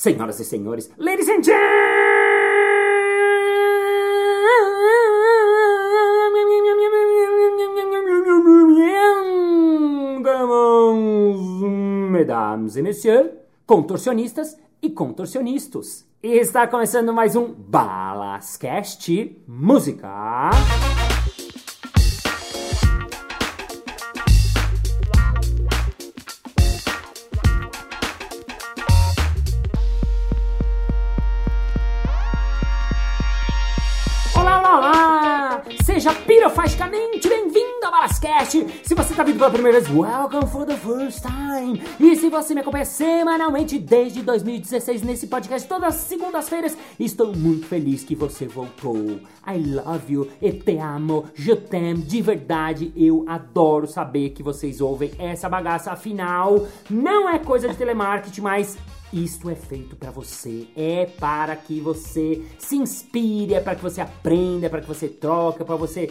senhoras e senhores, ladies and gentlemen, mesdames et messieurs, contorcionistas e contorcionistas. E está começando mais um Balascast Música. Balascast! Se você está vindo pela primeira vez, welcome for the first time! E se você me acompanha semanalmente desde 2016 nesse podcast, todas as segundas-feiras, estou muito feliz que você voltou. I love you, e te amo, je t'aime, de verdade, eu adoro saber que vocês ouvem essa bagaça, afinal, não é coisa de telemarketing, mas isto é feito para você, é para que você se inspire, é para que você aprenda, é para que você troque, é para você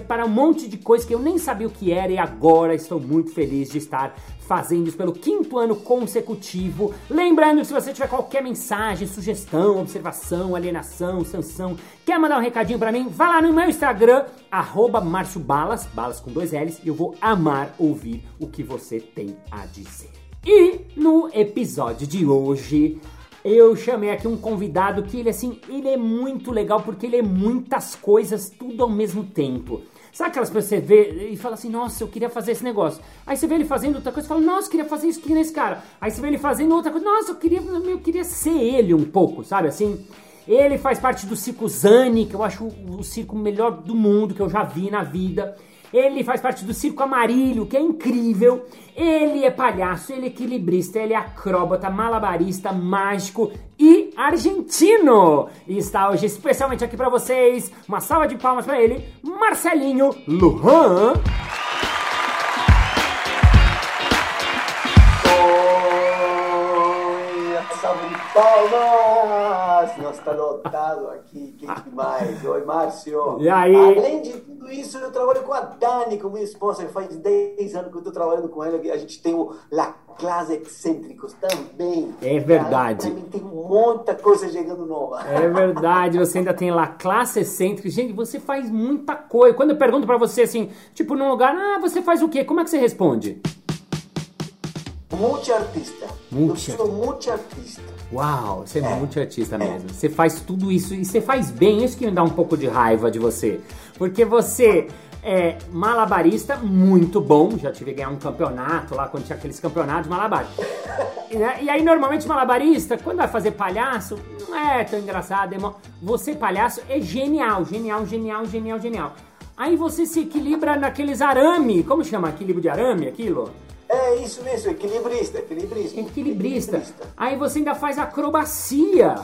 para um monte de coisa que eu nem sabia o que era e agora estou muito feliz de estar fazendo isso pelo quinto ano consecutivo. Lembrando que se você tiver qualquer mensagem, sugestão, observação, alienação, sanção, quer mandar um recadinho para mim, vá lá no meu Instagram, arroba balas com dois L's, e eu vou amar ouvir o que você tem a dizer. E no episódio de hoje eu chamei aqui um convidado que ele assim, ele é muito legal porque ele é muitas coisas tudo ao mesmo tempo. Sabe aquelas pessoas que você vê e fala assim, nossa, eu queria fazer esse negócio. Aí você vê ele fazendo outra coisa e fala, nossa, eu queria fazer isso que nesse cara. Aí você vê ele fazendo outra coisa, nossa, eu queria, eu queria ser ele um pouco, sabe assim? Ele faz parte do circo Zani, que eu acho o circo melhor do mundo que eu já vi na vida. Ele faz parte do Circo Amarilho, que é incrível. Ele é palhaço, ele é equilibrista, ele é acróbata, malabarista, mágico e argentino. E está hoje especialmente aqui para vocês. Uma salva de palmas para ele, Marcelinho Lujan. Oi, salve de palmas! Nossa, está lotado aqui, que demais! Oi, Márcio! E aí? Além de tudo isso, eu trabalho com a Dani, com minha esposa, que faz 10 anos que eu estou trabalhando com ela, a gente tem o La Classe Excêntricos também. É verdade. Também tem muita coisa chegando nova. É verdade, você ainda tem lá classe excêntrica. Gente, você faz muita coisa. Quando eu pergunto pra você assim, tipo num lugar, ah, você faz o quê? Como é que você responde? Multiartista. Multi- Eu sou multiartista. Uau, você é, É. muito artista mesmo. Você faz tudo isso e você faz bem. Isso que me dá um pouco de raiva de você. Porque você é malabarista muito bom. Já tive que ganhar um campeonato lá quando tinha aqueles campeonatos de malabar. E, e aí, normalmente, malabarista, quando vai fazer palhaço, não é tão engraçado. é mó- Você, palhaço, é genial, genial, genial, genial, genial. Aí você se equilibra naqueles arame. Como chama? Equilíbrio de arame, aquilo? É isso mesmo, equilibrista, equilibrista. Equilibrista. Aí você ainda faz acrobacia.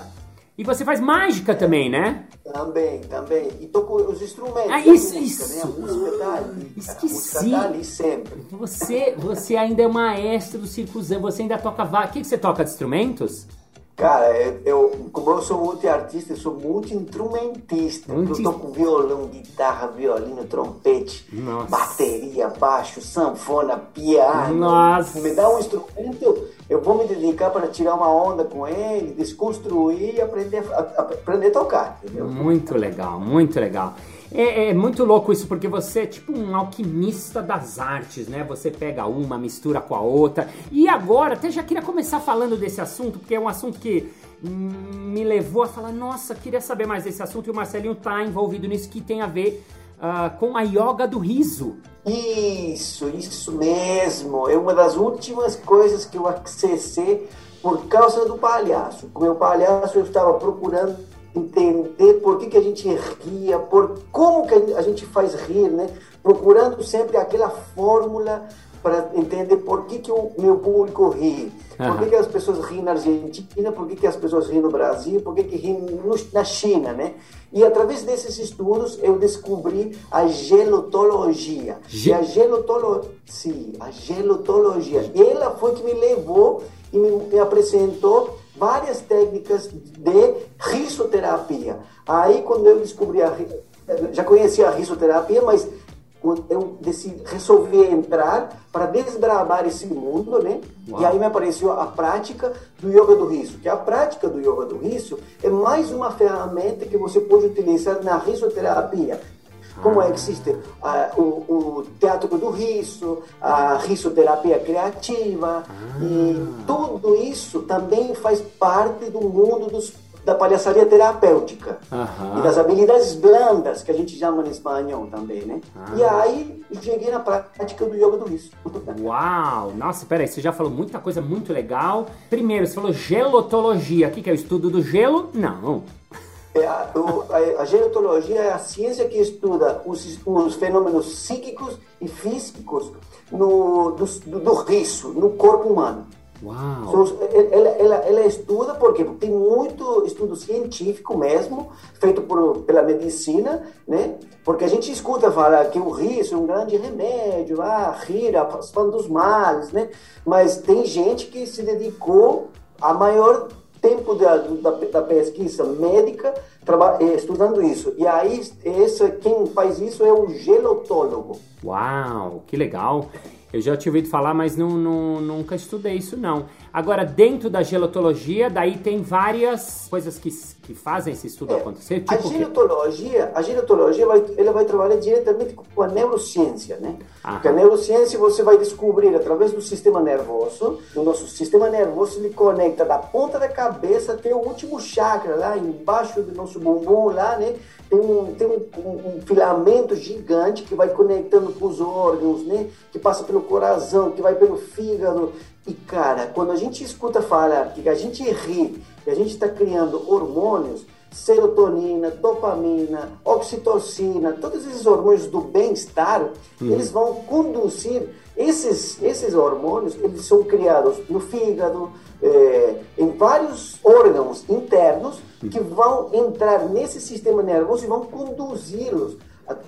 E você faz mágica também, né? Também, também. E toco os instrumentos. Ah, a isso, música, Né? A isso. música tá ali. Esqueci. A música tá ali sempre. Você, você ainda é maestro do circo Zen, você ainda toca. O que, que você toca de instrumentos? Cara, eu, eu- como eu sou multiartista, eu sou multi-instrumentista. Multi- Eu toco violão, guitarra, violino, trompete, Nossa. bateria, baixo, sanfona, piano. Nossa. Me dá um instrumento, eu vou me dedicar para tirar uma onda com ele, desconstruir e aprender a, a- aprender a tocar, entendeu? Muito legal, muito legal. É, é muito louco isso, porque você é tipo um alquimista das artes, né? Você pega uma, mistura com a outra. E agora, até já queria começar falando desse assunto, porque é um assunto que me levou a falar, nossa, queria saber mais desse assunto, e o Marcelinho tá envolvido nisso, que tem a ver ah, com a yoga do riso. Isso, isso mesmo. É uma das últimas coisas que eu acessei por causa do palhaço. Com o meu palhaço eu estava procurando entender por que, que a gente ria, por como que a gente faz rir, né? Procurando sempre aquela fórmula para entender por que, que o meu público ri. Por que, que as pessoas riem na Argentina, por que, que as pessoas riem no Brasil, por que, que riem no- na China, né? E através desses estudos eu descobri a gelotologia. Ge- E a gelotolo... Sim, a gelotologia. Ela foi que me levou e me, me apresentou várias técnicas de risoterapia. Aí quando eu descobri a já conhecia a risoterapia, mas eu decidi, resolvi entrar para desbravar esse mundo, né? Uau. E aí me apareceu a prática do yoga do riso, que a prática do yoga do riso é mais uma ferramenta que você pode utilizar na risoterapia. Como ah. existe uh, o, o, teatro do riso, a risoterapia criativa, ah. e tudo isso também faz parte do mundo dos da palhaçaria terapêutica e das habilidades blandas, que a gente chama em espanhol também, né? Ah. E aí cheguei na prática do yoga do riso. Uau! Nossa, peraí, você já falou muita coisa muito legal. Primeiro, você falou gelotologia. O que, que é o estudo do gelo? Não. É a, a, a é a ciência que estuda os, os fenômenos psíquicos e físicos no, do, do, do riso, no corpo humano. Uau. Ela, ela, ela, estuda porque tem muito estudo científico mesmo, feito por, pela medicina, né? Porque a gente escuta falar que o riso é um grande remédio, ah, rir, afastando dos males, né? Mas tem gente que se dedicou a maior tempo da, da, da pesquisa médica eh, estudando isso. E aí, esse, quem faz isso é o gelotólogo. Uau, que legal! Eu já tinha ouvido falar, mas não, não, nunca estudei isso não. Agora, dentro da gelotologia, daí tem várias coisas que, que fazem esse estudo é, acontecer. Tipo a gelotologia, a gelotologia vai, ela vai trabalhar diretamente com a neurociência, né? Aham. Porque a neurociência você vai descobrir através do sistema nervoso. O nosso sistema nervoso ele conecta da ponta da cabeça até o último chakra lá embaixo do nosso bumbum lá, né? tem um, tem um, um, um, filamento gigante que vai conectando com os órgãos, né? Que passa pelo coração, que vai pelo fígado. E, cara, quando a gente escuta falar que a gente ri, que a gente está criando hormônios, serotonina, dopamina, oxitocina, todos esses hormônios do bem-estar, uhum. eles vão conduzir esses, esses hormônios, eles são criados no fígado, é, em vários órgãos internos que vão entrar nesse sistema nervoso e vão conduzi-los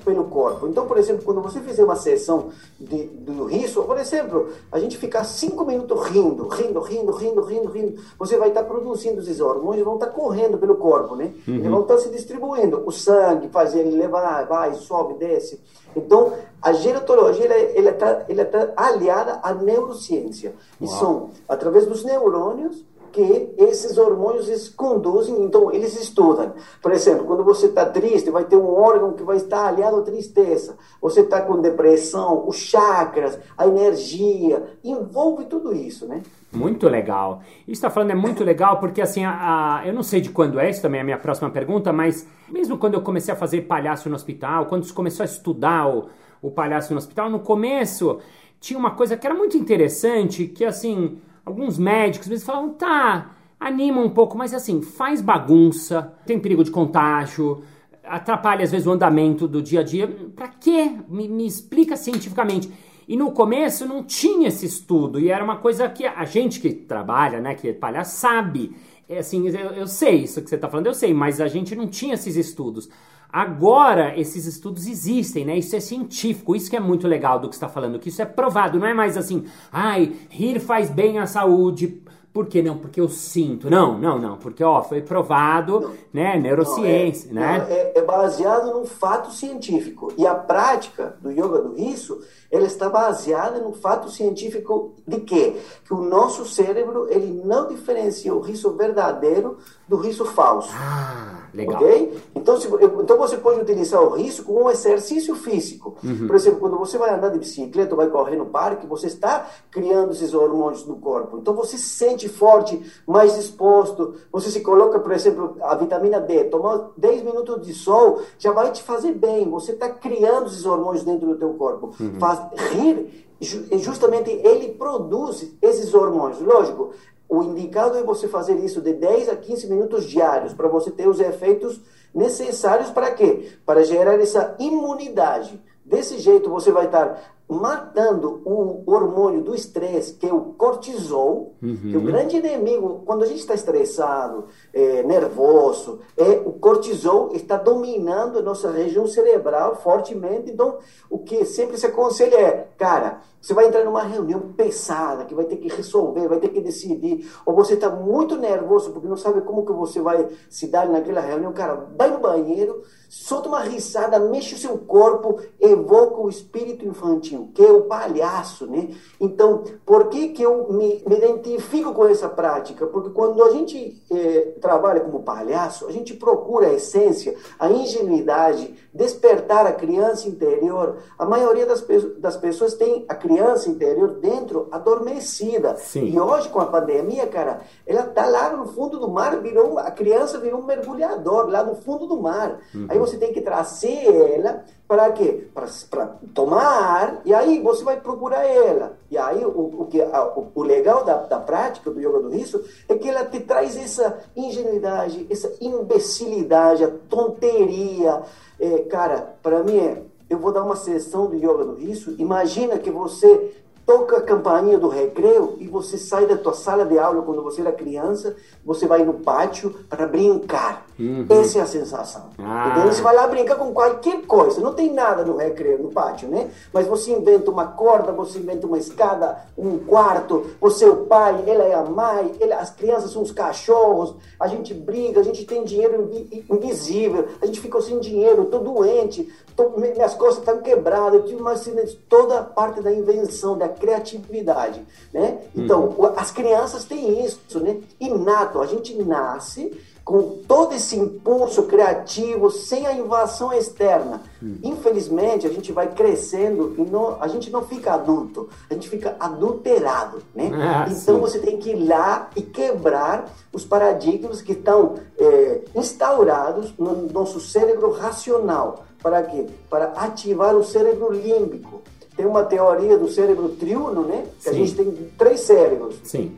pelo corpo. Então, por exemplo, quando você fizer uma sessão de, do riso, por exemplo, a gente ficar cinco minutos rindo, rindo, rindo, rindo, rindo, rindo, você vai estar produzindo esses hormônios, vão estar correndo pelo corpo, né? Uhum. Eles vão estar se distribuindo. O sangue faz ele levar, vai, sobe, desce. Então, a gerontologia ela está ela tá aliada à neurociência. Uau. E são, através dos neurônios, que esses hormônios conduzem, então eles estudam. Por exemplo, quando você está triste, vai ter um órgão que vai estar aliado à tristeza. Você está com depressão, os chakras, a energia, envolve tudo isso, né? Muito legal. Isso está falando é muito legal porque assim, a, a, eu não sei de quando é, isso também é a minha próxima pergunta, mas mesmo quando eu comecei a fazer palhaço no hospital, quando você começou a estudar o, o palhaço no hospital, no começo tinha uma coisa que era muito interessante, que assim, alguns médicos às vezes falavam, tá, anima um pouco, mas assim, faz bagunça, tem perigo de contágio, atrapalha às vezes o andamento do dia a dia. Pra quê? Me, me explica cientificamente. E no começo não tinha esse estudo, e era uma coisa que a gente que trabalha, né, que é palhaço, sabe. É assim, eu, eu sei isso que você está falando, eu sei, mas a gente não tinha esses estudos. Agora, esses estudos existem, né? Isso é científico, isso que é muito legal do que está falando, que isso é provado, não é mais assim, ai, rir faz bem à saúde. Por que não? Porque eu sinto. Não, não, não. Porque, ó, foi provado, não, né? Neurociência, não, é, né? É, é, baseado num fato científico. E a prática do yoga do riso, ela está baseada no fato científico de quê? Que o nosso cérebro, ele não diferencia o riso verdadeiro do riso falso. Ah. Legal. Ok? Então, se, então você pode utilizar o risco como um exercício físico. Uhum. Por exemplo, quando você vai andar de bicicleta ou vai correr no parque, você está criando esses hormônios no corpo. Então você se sente forte, mais disposto. Você se coloca, por exemplo, a vitamina D. Tomar 10 minutos de sol já vai te fazer bem. Você está criando esses hormônios dentro do teu corpo. Uhum. Faz, rir, justamente ele produz esses hormônios. Lógico, o indicado é você fazer isso de 10 a 15 minutos diários, para você ter os efeitos necessários para quê? Para gerar essa imunidade. Desse jeito você vai estar matando o hormônio do estresse, que é o cortisol, uhum. que é o grande inimigo, quando a gente está estressado, é, nervoso, é, o cortisol está dominando a nossa região cerebral fortemente. Então, o que sempre se aconselha é, cara, você vai entrar numa reunião pesada, que vai ter que resolver, vai ter que decidir, ou você está muito nervoso porque não sabe como que você vai se dar naquela reunião, cara, vai no banheiro, solta uma risada, mexe o seu corpo, evoca o espírito infantil, que é o palhaço, né? Então, por que que eu me, me identifico com essa prática? Porque quando a gente eh, trabalha como palhaço, a gente procura a essência, a ingenuidade, despertar a criança interior. A maioria das, das pessoas tem a criança interior dentro adormecida. Sim. E hoje, com a pandemia, cara, ela tá lá no fundo do mar, virou, a criança virou um mergulhador lá no fundo do mar. Uhum. Aí você tem que trazer ela para quê? Para tomar ar, e aí você vai procurar ela. E aí o, o, que, a, o, o, legal da, da prática do yoga do riso é que ela te traz essa ingenuidade, essa imbecilidade, a tonteria. É, cara, para mim é, eu vou dar uma sessão do yoga do riso, imagina que você toca a campainha do recreio e você sai da tua sala de aula quando você era criança, você vai no pátio para brincar. Uhum. Essa é a sensação. Ah. Então você vai lá brincar com qualquer coisa. Não tem nada no recreio, no pátio, né? Mas você inventa uma corda, você inventa uma escada, um quarto, você é o pai, ela é a mãe, ela, as crianças são os cachorros, a gente briga, a gente tem dinheiro invisível, a gente ficou sem dinheiro, tô doente, tô, minhas costas estão quebradas, eu tive uma acidente, toda a parte da invenção, da criatividade, né? Então, uhum. as crianças têm isso, né? Inato, a gente nasce com todo esse impulso criativo, sem a invasão externa. Hum. Infelizmente, a gente vai crescendo e não, a gente não fica adulto, a gente fica adulterado, né? Ah, então sim. você tem que ir lá e quebrar os paradigmas que estão é, instaurados no nosso cérebro racional. Para quê? Para ativar o cérebro límbico tem uma teoria do cérebro triuno, né? Que Sim. a gente tem três cérebros. Sim.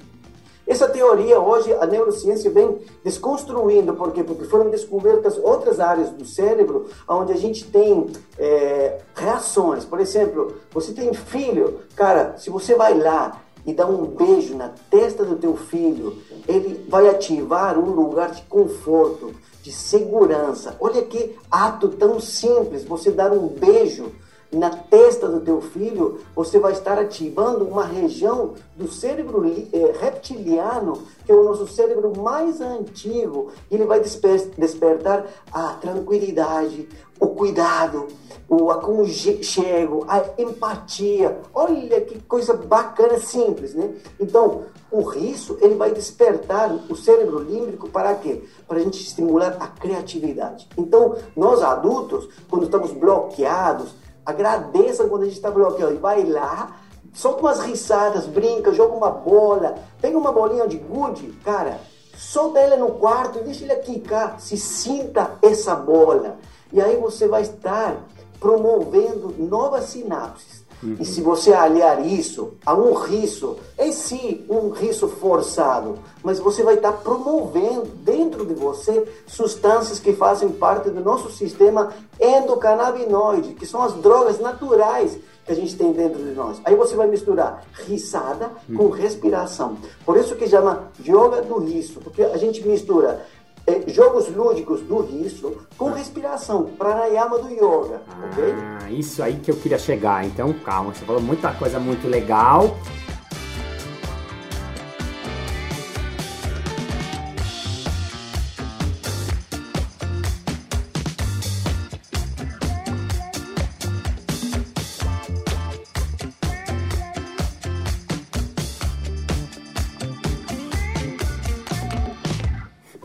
Essa teoria hoje a neurociência vem desconstruindo, por quê? Porque foram descobertas outras áreas do cérebro onde a gente tem é, reações. Por exemplo, você tem filho, cara, se você vai lá e dá um beijo na testa do teu filho, ele vai ativar um lugar de conforto, de segurança. Olha que ato tão simples, você dar um beijo na testa do teu filho, você vai estar ativando uma região do cérebro é, reptiliano, que é o nosso cérebro mais antigo. E ele vai desper despertar a tranquilidade, o cuidado, o aconchego, a empatia. Olha que coisa bacana, simples, né? Então, o riso, ele vai despertar o cérebro límbico para quê? Para a gente estimular a criatividade. Então, nós adultos, quando estamos bloqueados, Agradeça quando a gente está bloqueando. Vai lá, solta umas risadas, brinca, joga uma bola, pega uma bolinha de gude, cara, solta ela no quarto e deixa ele quicar. Se sinta essa bola. E aí você vai estar promovendo novas sinapses. Uhum. E se você aliar isso a um riso, é sim um riso forçado, mas você vai estar promovendo dentro de você substâncias que fazem parte do nosso sistema endocannabinoide, que são as drogas naturais que a gente tem dentro de nós. Aí você vai misturar risada com uhum. respiração. Por isso que chama yoga do riso, porque a gente mistura é, jogos lúdicos do riso com respiração, pranayama do yoga, ah, ok? Isso aí que eu queria chegar. Então, calma, você falou muita coisa muito legal.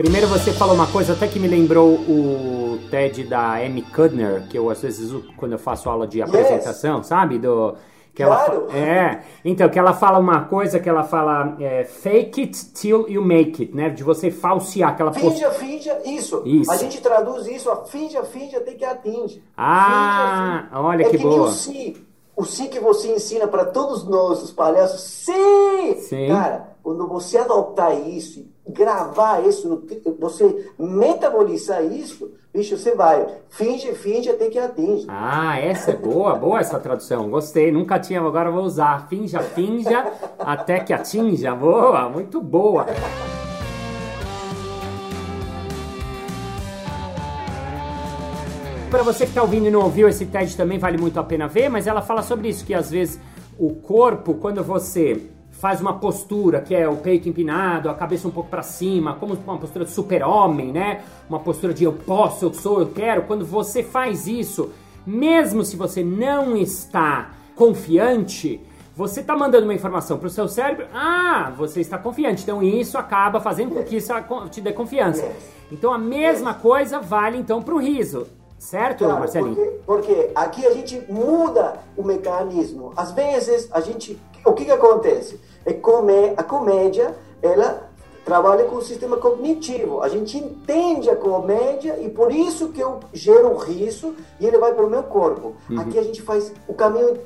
Primeiro você falou uma coisa até que me lembrou o TED da Amy Cudner, que eu às vezes quando eu faço aula de apresentação, yes. sabe? Do, que claro. ela é então que ela fala uma coisa que ela fala é, fake it till you make it né de você falsear aquela finja post... finja isso. isso a gente traduz isso a finja finja até que atinge ah finja, finja. olha é que, que boa o si o si que você ensina para todos nós os palhaços sim, sim. cara quando você adotar isso gravar isso, você metabolizar isso, bicho, você vai. Finge, finge até que atinge. Ah, essa é boa, boa essa tradução. Gostei, nunca tinha, agora vou usar. Finja, finja, até que atinja. Boa, muito boa. Para você que está ouvindo e não ouviu esse TED também vale muito a pena ver, mas ela fala sobre isso, que às vezes o corpo, quando você faz uma postura que é o peito empinado, a cabeça um pouco para cima, como uma postura de super-homem, né? Uma postura de eu posso, eu sou, eu quero. Quando você faz isso, mesmo se você não está confiante, você está mandando uma informação para o seu cérebro, ah, você está confiante. Então isso acaba fazendo com que isso te dê confiança. Então a mesma coisa vale então para o riso. Certo, claro, Marcelinho? Porque, porque, aqui a gente muda o mecanismo. Às vezes, a gente. O que, que acontece? É comé a comédia, ela trabalha com o sistema cognitivo. A gente entende a comédia e por isso que eu gero um riso e ele vai para o meu corpo. Uhum. Aqui a gente faz o caminho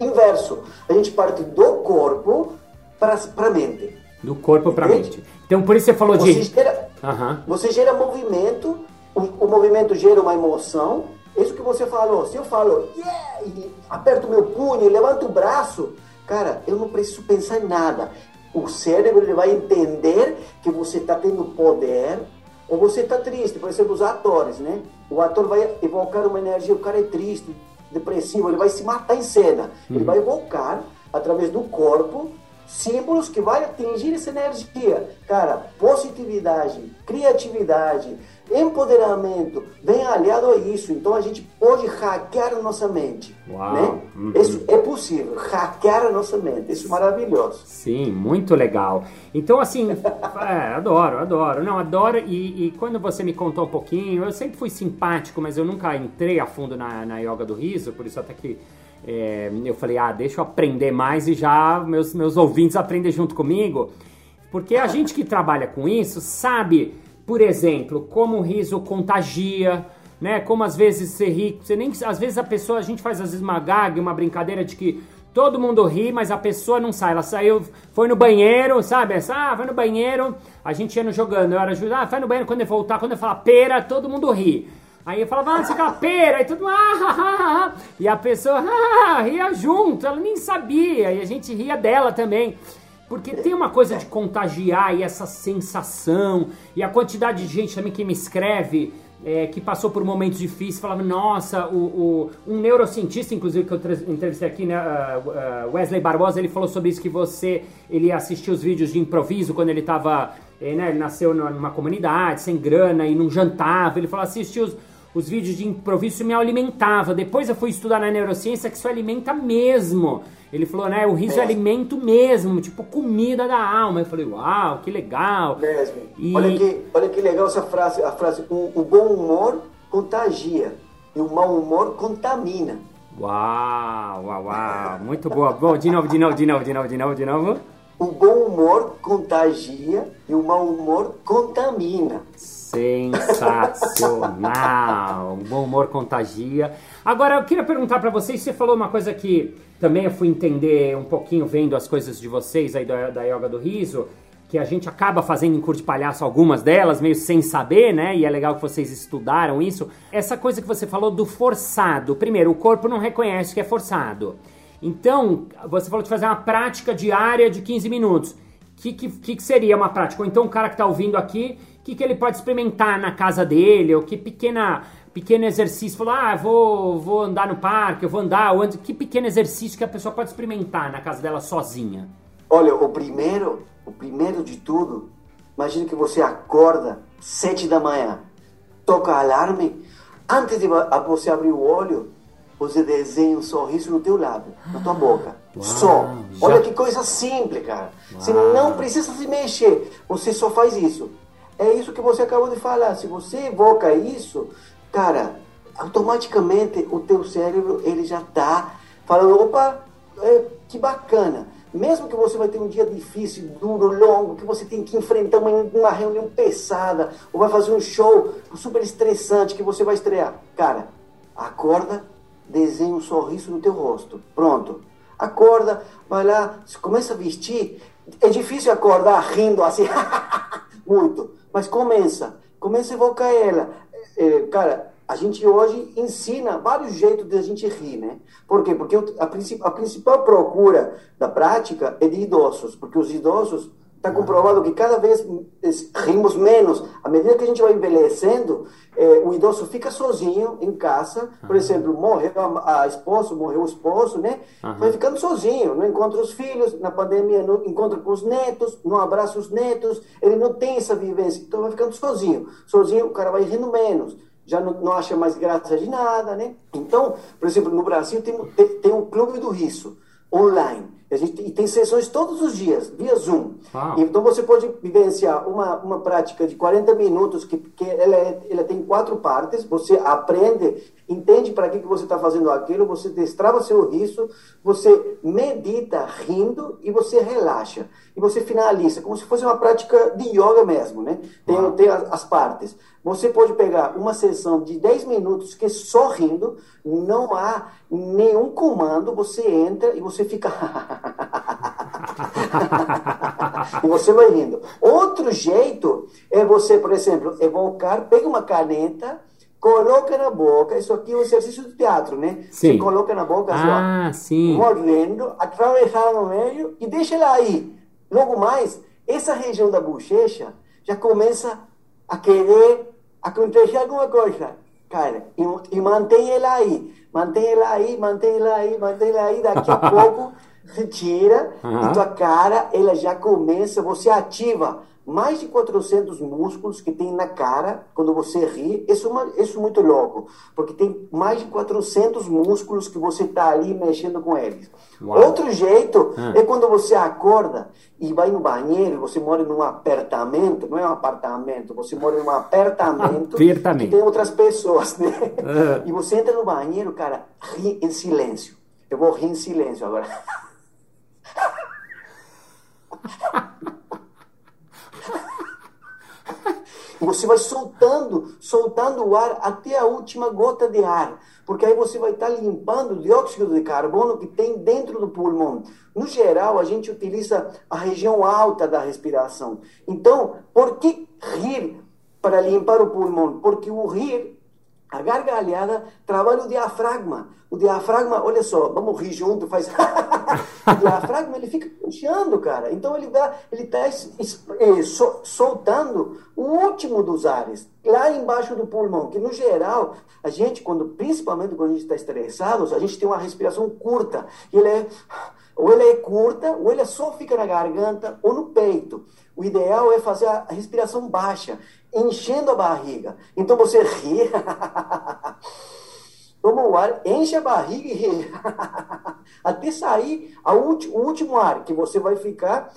inverso. A gente parte do corpo para a mente. Do corpo para a mente. Então, por isso você falou você de. Gera, uhum. Você gera movimento o, o movimento gera uma emoção. Isso que você falou. Se eu falo, yeah, aperto meu punho levanto o braço, cara, eu não preciso pensar em nada. O cérebro ele vai entender que você está tendo poder ou você está triste. Por exemplo, os atores, né? O ator vai evocar uma energia, o cara é triste, depressivo, ele vai se matar em cena. Uhum. Ele vai evocar, através do corpo, símbolos que vai atingir essa energia. Cara, positividade, criatividade, empoderamento vem aliado a isso. Então a gente pode hackear a nossa mente. Uau. Né? Uhum. Isso é possível, hackear a nossa mente. Isso é maravilhoso. Sim, muito legal. Então, assim, é, adoro, adoro. Não, adoro. E, e, quando você me contou um pouquinho, eu sempre fui simpático, mas eu nunca entrei a fundo na, na yoga do riso, por isso até que. É, eu falei, ah, deixa eu aprender mais e já meus, meus ouvintes aprendem junto comigo. Porque a gente que trabalha com isso sabe por exemplo, como o riso contagia, né? Como às vezes você ri, você nem às vezes a pessoa a gente faz às vezes uma gag, uma brincadeira de que todo mundo ri, mas a pessoa não sai. Ela saiu, foi no banheiro, sabe? Essa, ah, vai no banheiro. A gente ia no jogando, eu era ajudar, ah, vai no banheiro quando ele voltar, quando eu falar pera, todo mundo ri. Aí eu falava, ah, você quer pera, e todo mundo, ah, ah, ah, ah. E a pessoa, ah, ria junto, ela nem sabia, e a gente ria dela também. Porque tem uma coisa de contagiar e essa sensação, e a quantidade de gente também que me escreve, é, que passou por momentos difíceis, falava, nossa, o, o, um neurocientista, inclusive, que eu entrevistei aqui, né, uh, uh, Wesley Barbosa, ele falou sobre isso, que você, ele assistiu os vídeos de improviso quando ele estava, é, né, ele nasceu numa comunidade, sem grana, e não jantava, ele falou, assistiu os, os vídeos de improviso, isso me alimentava, depois eu fui estudar na neurociência que isso alimenta mesmo, ele falou, né? O riso é, é alimento mesmo, tipo comida da alma. Eu falei, uau, que legal. Mesmo. E... Olha, que, olha que legal essa frase, a frase, o, o bom humor contagia e o mau humor contamina. Uau, uau, uau. Muito boa. Bom, de novo, de novo, de novo, de novo, de novo, de novo. O bom humor contagia e o mau humor contamina. Sensacional! o bom humor contagia. Agora, eu queria perguntar para vocês, você falou uma coisa que também eu fui entender um pouquinho vendo as coisas de vocês aí da, da Yoga do Riso, que a gente acaba fazendo em curso de palhaço algumas delas, meio sem saber, né? E é legal que vocês estudaram isso. Essa coisa que você falou do forçado. Primeiro, o corpo não reconhece que é forçado. Então, você falou de fazer uma prática diária de 15 minutos. O que, que, que, seria uma prática? Ou então o cara que está ouvindo aqui, o que, que ele pode experimentar na casa dele? Ou que pequena pequeno exercício, falou, ah, vou, vou andar no parque, eu vou andar, ou que pequeno exercício que a pessoa pode experimentar na casa dela sozinha? Olha, o primeiro, o primeiro de tudo, imagina que você acorda sete da manhã, toca alarme, antes de você abrir o olho, você desenha um sorriso no teu lábio, na tua boca. Uau, só. Já... Olha que coisa simples, cara. Uau. Você não precisa se mexer, você só faz isso. É isso que você acabou de falar. Se você evoca isso, cara, automaticamente o teu cérebro ele já está falando, opa, é, que bacana. Mesmo que você vai ter um dia difícil, duro, longo, que você tem que enfrentar uma, uma reunião pesada, ou vai fazer um show super estressante que você vai estrear. Cara, acorda, desenha um sorriso no teu rosto. Pronto. Acorda, vai lá, começa a vestir. É difícil acordar rindo assim, muito. Mas começa. Começa a evocar ela é, cara, a gente hoje ensina vários jeitos de a gente rir, né? Por quê? Porque a, a principal procura da prática é de idosos, porque os idosos Está comprovado que cada vez rimos menos. À medida que a gente vai envelhecendo, eh, o idoso fica sozinho em casa. Por exemplo, morreu a, a esposa, morreu o esposo, né? Uhum. Vai ficando sozinho, não encontra os filhos, na pandemia não encontra com os netos, não abraça os netos, ele não tem essa vivência, então vai ficando sozinho. Sozinho o cara vai rindo menos já não, não, acha mais graça de nada, né? Então, por exemplo, no Brasil tem, tem, tem um clube do riso online. A gente, e tem sessões todos os dias, via Zoom. Então você pode vivenciar uma, uma prática de 40 minutos, que, que ela, é, ela tem quatro partes. Você aprende, entende para que, que você está fazendo aquilo, você destrava seu riso, você medita rindo e você relaxa. E você finaliza, como se fosse uma prática de yoga mesmo, né? Tem, tem as, as partes. Você pode pegar uma sessão de 10 minutos que é só rindo, não há nenhum comando, você entra e você fica. e você vai rindo. Outro jeito é você, por exemplo, evocar, pega uma caneta, coloca na boca, isso aqui é um exercício de teatro, né? Sim. Você coloca na boca, ah, assim, sim. mordendo, atravessar no meio e deixa ela aí. Logo mais, essa região da bochecha já começa a querer acontecer alguma coisa. Cara, e, e mantém ela aí, mantém ela aí, mantém ela aí, mantém ela aí, daqui a pouco retira uhum. e tua cara, ela já começa, você ativa mais de 400 músculos que tem na cara quando você ri. Isso, é isso é muito louco, porque tem mais de 400 músculos que você está ali mexendo com eles. Uau. Outro jeito é. é quando você acorda e vai no banheiro, você mora num apartamento, não é um apartamento, você mora num apartamento, que tem outras pessoas, né? É. E você entra no banheiro, cara, ri em silêncio. Eu vou rir em silêncio agora. Você vai soltando, soltando o ar até a última gota de ar, porque aí você vai estar limpando o dióxido de carbono que tem dentro do pulmão. No geral, a gente utiliza a região alta da respiração. Então, por que rir para limpar o pulmão? Porque o rir a gargalhada trabalha o diafragma. O diafragma, olha só, vamos rir junto, faz. o diafragma ele fica puxando, cara. Então ele está ele tá é, soltando o último dos ares, lá embaixo do pulmão. Que no geral, a gente, quando, principalmente quando a gente está estressado, a gente tem uma respiração curta. Ele é ou ela é curta, ou ela só fica na garganta ou no peito. O ideal é fazer a respiração baixa, enchendo a barriga. Então você ri, toma o ar, enche a barriga e ri. Até sair a o último ar, que você vai ficar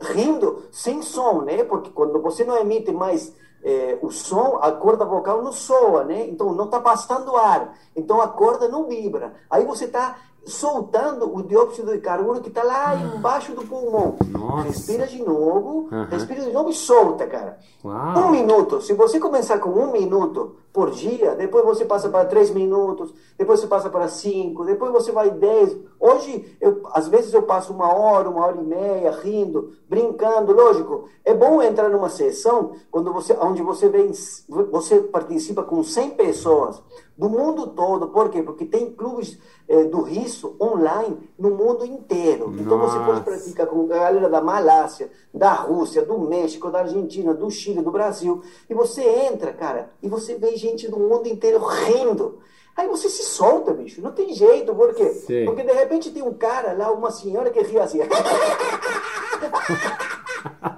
rindo sem som, né? Porque quando você não emite mais é, o som, a corda vocal não soa, né? Então não está passando ar, então a corda não vibra. Aí você está soltando o dióxido de carbono que está lá ah. embaixo do pulmão. Nossa. Respira de novo, uhum. respira de novo e solta, cara. Uau. Um minuto. Se você começar com um minuto por dia, depois você passa para três minutos, depois você passa para cinco, depois você vai dez. Hoje, eu, às vezes eu passo uma hora, uma hora e meia rindo, brincando. Lógico, é bom entrar numa sessão quando você, onde você vem, você participa com 100 pessoas do mundo todo. Por quê? Porque tem clubes eh, do riso online no mundo inteiro. Nossa. Então você pode praticar com a galera da Malásia, da Rússia, do México, da Argentina, do Chile, do Brasil. E você entra, cara, e você vê gente do mundo inteiro rindo. Aí você se solta, bicho. Não tem jeito, por quê? Sim. Porque de repente tem um cara lá, uma senhora que ri assim.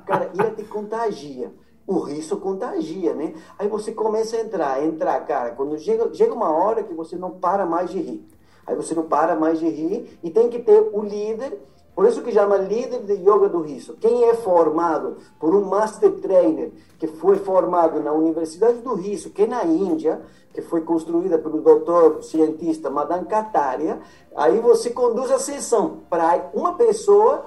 cara, ele te contagia o riso contagia, né? Aí você começa a entrar, entrar, cara. Quando chega, chega uma hora que você não para mais de rir. Aí você não para mais de rir e tem que ter o líder. Por isso que chama líder de yoga do riso. Quem é formado por um master trainer que foi formado na Universidade do Riso, que é na Índia, que foi construída pelo doutor cientista Madan Kataria, aí você conduz a sessão para uma pessoa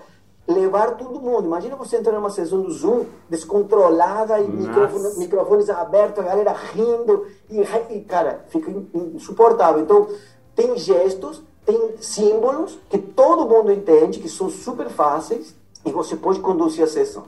levar todo mundo. Imagina você entrar numa sessão do Zoom descontrolada e microfone, microfones abertos, a galera rindo e, e, cara, fica insuportável. Então, tem gestos, tem símbolos que todo mundo entende, que são super fáceis e você pode conduzir a sessão.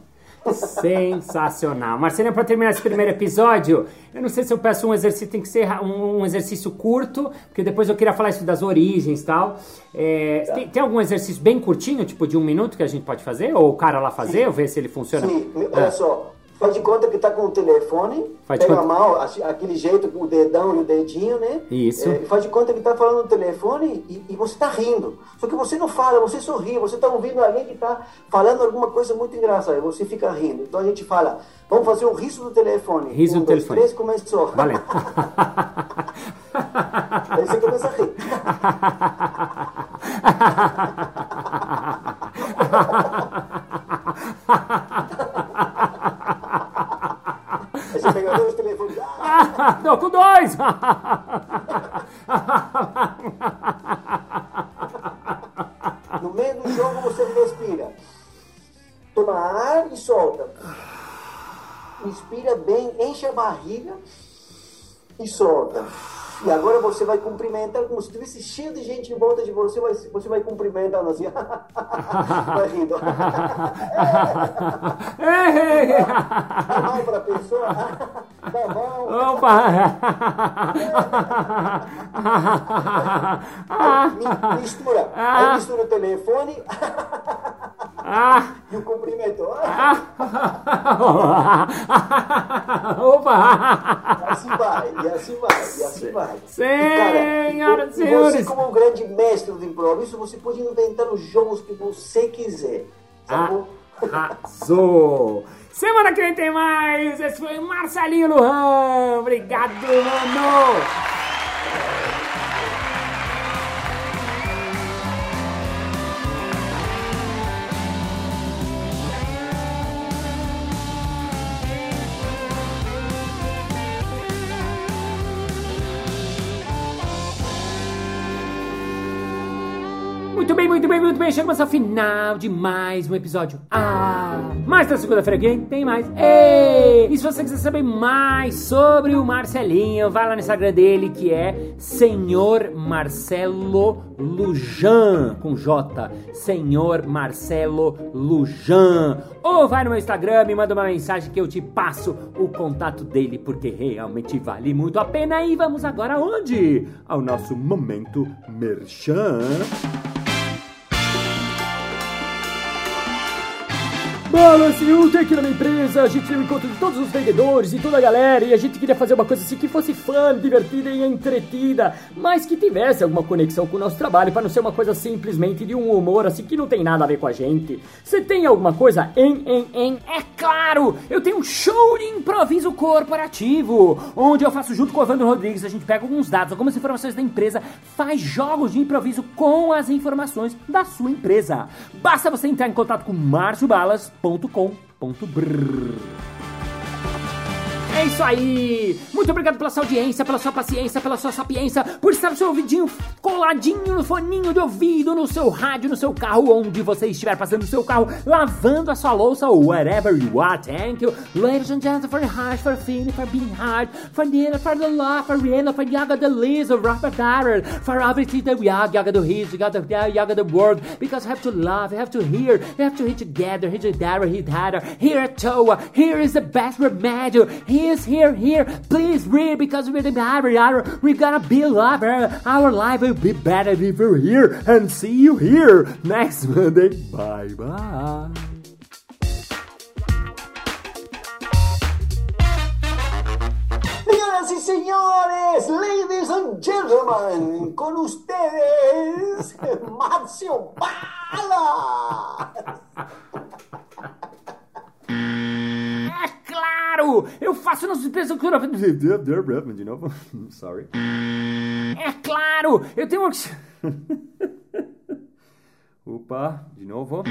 Sensacional. Marcelinho, para terminar esse primeiro episódio, eu não sei se eu peço um exercício, tem que ser um, um exercício curto, porque depois eu queria falar isso das origens e tal. É, tá. tem, tem, algum exercício bem curtinho, tipo de um minuto, que a gente pode fazer? Ou o cara lá fazer, Sim. ou ver se ele funciona? Sim, olha ah. só. Faz de conta que tá com o telefone, faz pega a mão, aquele jeito com o dedão e o dedinho, né? Isso. É, faz de conta que tá falando no telefone e, e, você tá rindo. Só que você não fala, você sorri, você tá ouvindo alguém que tá falando alguma coisa muito engraçada, você fica rindo. Então a gente fala, vamos fazer um riso do telefone. Riso um, do dois, telefone. três, começou. Valeu. Aí você começa a rir. Aí você pega dois telefones. Ah, não, com dois! No meio do jogo você respira. Toma ar e solta. Inspira bem, enche a barriga e solta. E agora você vai cumprimentar como se estivesse cheio de gente em volta de você, vai, você vai cumprimentando assim, vai rindo. Dá mão para a pessoa, dá mão. Opa! Aí, mistura, aí mistura o telefone. Ah. E o cumprimento. Ah. Opa! E assim vai, e assim vai, e assim vai. Senhoras e senhores. Você, como um grande mestre do improviso, você pode inventar os jogos que você quiser. Sabe? Arrasou! Semana que vem tem mais! Esse foi Marcelinho Luan! Obrigado, mano! Muito bem, muito bem, muito bem. Chegamos ao final de mais um episódio. Ah! Mas na segunda-feira que tem mais. Ei! E se você quiser saber mais sobre o Marcelinho, vai lá no Instagram dele que é Senhor Marcelo Lujan com J. Senhor Marcelo Lujan. Ou vai no meu Instagram e manda uma mensagem que eu te passo o contato dele porque realmente vale muito a pena. E vamos agora aonde? Ao nosso momento merchan. Fala, assim, ontem aqui na minha empresa a gente teve um encontro de todos os vendedores e toda a galera e a gente queria fazer uma coisa assim que fosse fã, divertida e entretida, mas que tivesse alguma conexão com o nosso trabalho para não ser uma coisa simplesmente de um humor assim que não tem nada a ver com a gente. Você tem alguma coisa em, em, em? É claro! Eu tenho um show de improviso corporativo, onde eu faço junto com o Evandro Rodrigues, a gente pega alguns dados, algumas informações da empresa, faz jogos de improviso com as informações da sua empresa. Basta você entrar em contato com Márcio Balas www.com.br. É isso aí! Muito obrigado pela sua audiência, pela sua paciência, pela sua sapiência, por estar o seu ouvidinho coladinho no foninho de ouvido, no seu rádio, no seu carro, onde você estiver passando o seu carro, lavando a sua louça, whatever you are. Thank you, ladies and gentlemen, for heart, for feeling, for being hard, for the for the love, for Rihanna, for Yaga the Liz, Robert Darrell, for everything that we are, Yaga the His, Yaga the Yaga the world, because you have to love, you have to hear, you have to hit together, hit together, hit together, here at Toa, here is the best remedy, here is here, here. Please read because we're the Bible. We gotta be alive. Uh, our life will be better if you're here. And see you here next Monday. Bye bye. Y señores, ladies and gentlemen, con ustedes, Marcio Bala. Eu faço que eu... De novo? Sorry. É claro! Eu tenho uma... Opa, de novo.